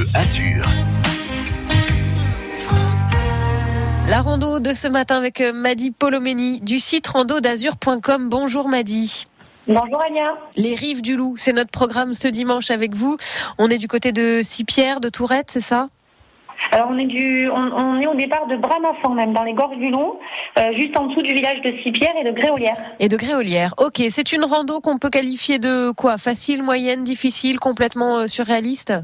Bleu Azur. La rando de ce matin avec euh, Madi Polomeni du site rando-d'azur.com. Bonjour Madi. Bonjour Anya. Les rives du loup, c'est notre programme ce dimanche avec vous. On est du côté de Sipierre, de Tourette, c'est ça? Alors on est du, on, on est au départ de Bramafan même, dans les gorges du Loup, euh, juste en dessous du village de Sipierre et de Gréolière. Et de Gréolière. Ok, c'est une rando qu'on peut qualifier de quoi? Facile, moyenne, difficile, complètement euh, surréaliste?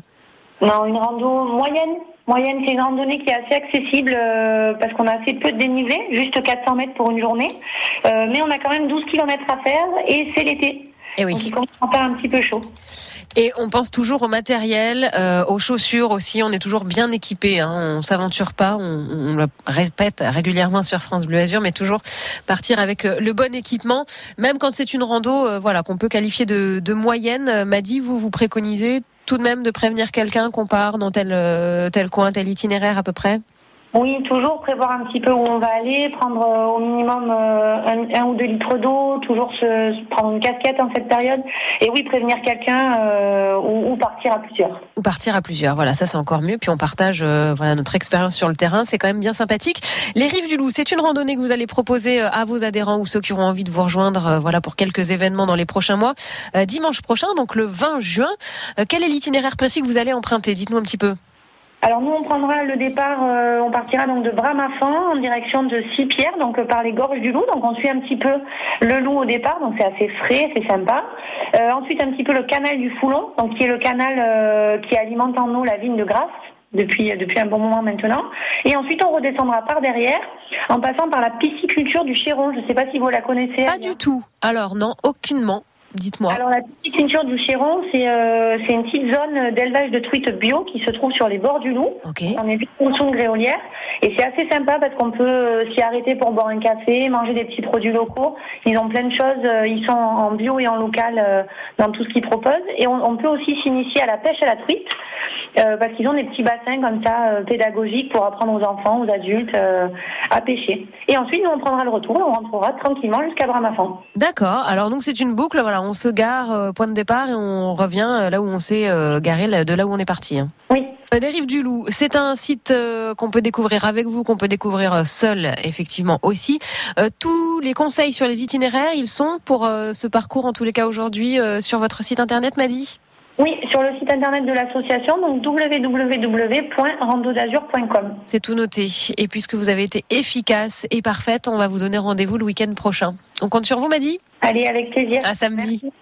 Non, une rando moyenne. Moyenne, c'est une randonnée qui est assez accessible euh, parce qu'on a assez peu de dénivelé, juste 400 mètres pour une journée. Euh, mais on a quand même 12 km à faire et c'est l'été. Et oui. Donc il commence à faire un petit peu chaud. Et on pense toujours au matériel, euh, aux chaussures aussi. On est toujours bien équipé. Hein. On s'aventure pas. On, on, le répète régulièrement sur France Bleu Azur, mais toujours partir avec le bon équipement, même quand c'est une rando, euh, voilà, qu'on peut qualifier de, de moyenne. M'a dit, vous vous préconisez tout de même de prévenir quelqu'un qu'on part dans tel euh, tel coin, tel itinéraire à peu près? Oui, toujours prévoir un petit peu où on va aller, prendre euh, au minimum euh, un, ou deux litres d'eau, toujours se, prendre une casquette en cette période. Et oui, prévenir quelqu'un euh, ou, partir à plusieurs. Ou partir à plusieurs. Voilà, ça c'est encore mieux. Puis on partage voilà notre expérience sur le terrain. C'est quand même bien sympathique. Les Rives du Loup, c'est une randonnée que vous allez proposer à vos adhérents ou ceux qui auront envie de vous rejoindre. voilà pour quelques événements dans les prochains mois. Dimanche prochain, donc le 20 juin. Quel est l'itinéraire précis que vous allez emprunter? Dites-nous un petit peu. Alors nous, on prendra le départ, euh, on partira donc de Bramafan en direction de Sipierre, donc euh, par les gorges du Loup. Donc on suit un petit peu le Loup au départ, donc c'est assez frais, c'est sympa. Euh, ensuite un petit peu le canal du Foulon, donc qui est le canal qui alimente en eau la vigne de Grasse depuis depuis un bon moment maintenant. Et ensuite on redescendra par derrière en passant par la pisciculture du Chéron. Je ne sais pas si vous la connaissez. Pas du tout. Alors non, aucunement. Dites-moi. Alors la pisciculture du Chéron, c'est euh, une petite zone d'élevage de truites bio qui se trouve sur les bords du Loup. Ok. On est juste en dessous de Gréolière et c'est assez sympa parce qu'on peut euh, s'y arrêter pour boire un café, manger des petits produits locaux. Ils ont plein de choses, euh, ils sont en bio et en local euh, dans tout ce qu'ils proposent. Et on, on peut aussi s'initier à la pêche à la truite euh, parce qu'ils ont des petits bassins comme ça pédagogiques pour apprendre aux enfants, aux adultes euh, à pêcher. Et ensuite, nous on prendra le retour, on rentrera tranquillement jusqu'à Bramafan. D'accord. Alors donc c'est une boucle. Voilà, on se gare euh, point de départ et on revient euh, là où on s'est euh, garé, de là où on est parti. hein. Oui. Les Rives du Loup, c'est un site qu'on peut découvrir avec vous, qu'on peut découvrir seul, effectivement aussi. Tous les conseils sur les itinéraires, ils sont pour ce parcours, en tous les cas aujourd'hui, sur votre site internet, Madi? Oui, sur le site internet de l'association, donc www.randodazur.com. C'est tout noté. Et puisque vous avez été efficace et parfaite, on va vous donner rendez-vous le week-end prochain. On compte sur vous, Madi? Allez, avec plaisir. À samedi. Merci.